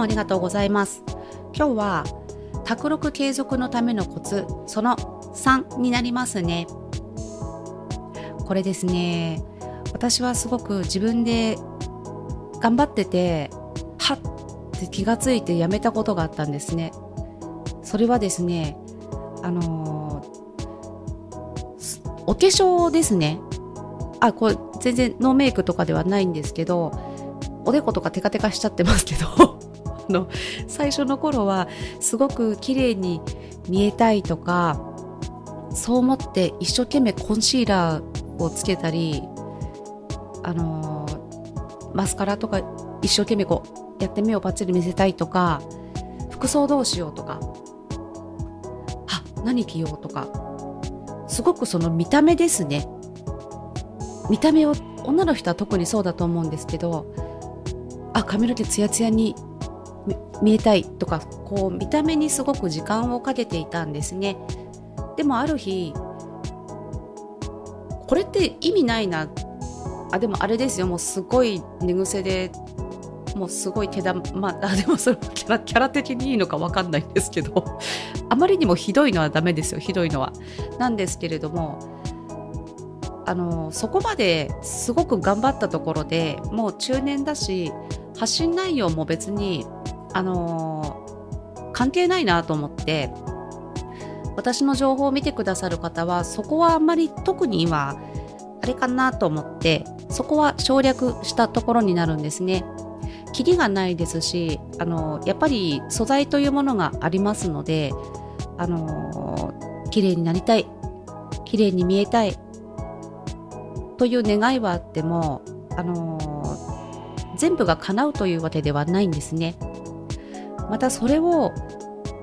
もありがとうございます。今日は卓録継続のためのコツその3になりますね。これですね。私はすごく自分で頑張っててはっって気がついてやめたことがあったんですね。それはですねあのー、お化粧ですね。あこれ全然ノーメイクとかではないんですけどおでことかテカテカしちゃってますけど。の最初の頃はすごく綺麗に見えたいとかそう思って一生懸命コンシーラーをつけたりあの、マスカラとか一生懸命こうやって目をパッチリ見せたいとか服装どうしようとかあ何着ようとかすごくその見た目ですね。見た目を女の人は特にそうだと思うんですけどあ髪の毛ツヤツヤに見えたいとかこう見た目にすごく時間をかけていたんですね。でもある日これって意味ないな。あでもあれですよ。もうすごい寝癖でもうすごい手玉まあでもそれキャラキャラ的にいいのか分かんないんですけどあまりにもひどいのはダメですよ。ひどいのは。なんですけれどもあのそこまですごく頑張ったところでもう中年だし発信内容も別にあの関係ないなと思って私の情報を見てくださる方はそこはあんまり特に今あれかなと思ってそこは省略したところになるんですね。キリがないですしあのやっぱり素材というものがありますのであの綺麗になりたい綺麗に見えたいという願いはあってもあの全部が叶うというわけではないんですね。またそれを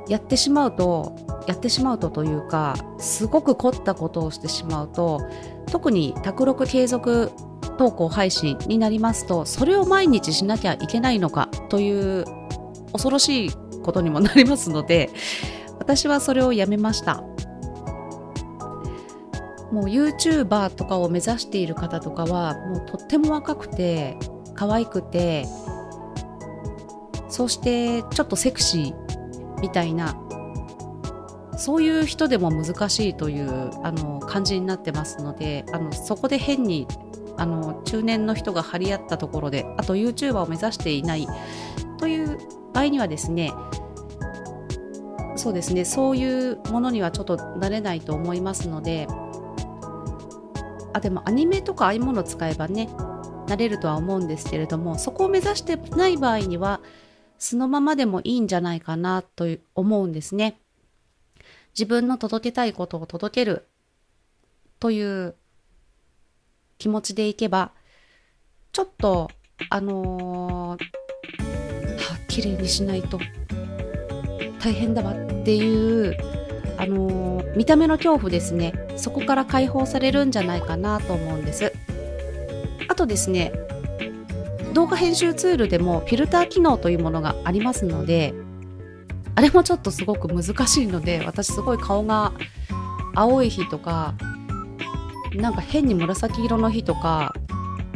やってしまうとやってしまうとというかすごく凝ったことをしてしまうと特に卓録継続投稿配信になりますとそれを毎日しなきゃいけないのかという恐ろしいことにもなりますので私はそれをやめました。もう YouTuber とかを目指している方とかはもうとっても若くて可愛くてそしてちょっとセクシーみたいなそういう人でも難しいというあの感じになってますのであのそこで変にあの中年の人が張り合ったところであと YouTuber を目指していないという場合にはですねそうですねそういうものにはちょっとなれないと思いますのであでもアニメとかああいうものを使えばねなれるとは思うんですけれどもそこを目指してない場合にはそのままでもいいんじゃないかなと思うんですね。自分の届けたいことを届けるという気持ちでいけば、ちょっと、あのー、は綺麗にしないと大変だわっていう、あのー、見た目の恐怖ですね。そこから解放されるんじゃないかなと思うんです。あとですね、動画編集ツールでもフィルター機能というものがありますので、あれもちょっとすごく難しいので、私すごい顔が青い日とか、なんか変に紫色の日とか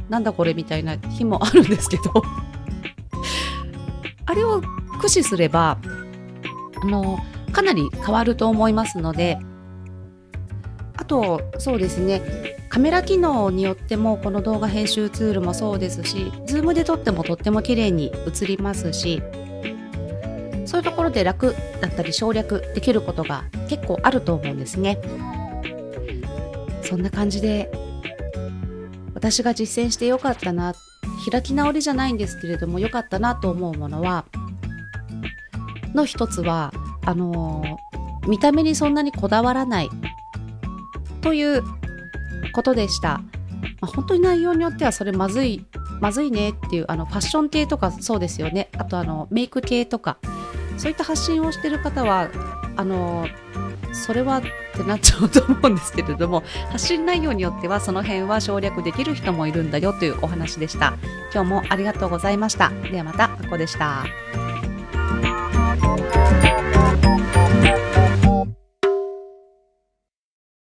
なんだこれみたいな日もあるんですけど あれを駆使すればあのかなり変わると思いますのであとそうですねカメラ機能によってもこの動画編集ツールもそうですし Zoom で撮ってもとっても綺麗に映りますしそういうところで楽だったり省略できることが結構あると思うんですね。そんな感じで私が実践してよかったな開き直りじゃないんですけれどもよかったなと思うものはの一つはあのー、見た目にそんなにこだわらないということでした、まあ、本当に内容によってはそれまずいまずいねっていうあのファッション系とかそうですよね。あとあのメイク系とか。そういった発信をしてる方はあのそれはってなっちゃうと思うんですけれども発信内容によってはその辺は省略できる人もいるんだよというお話でした。今日もありがとうございました。ではまたあこでした。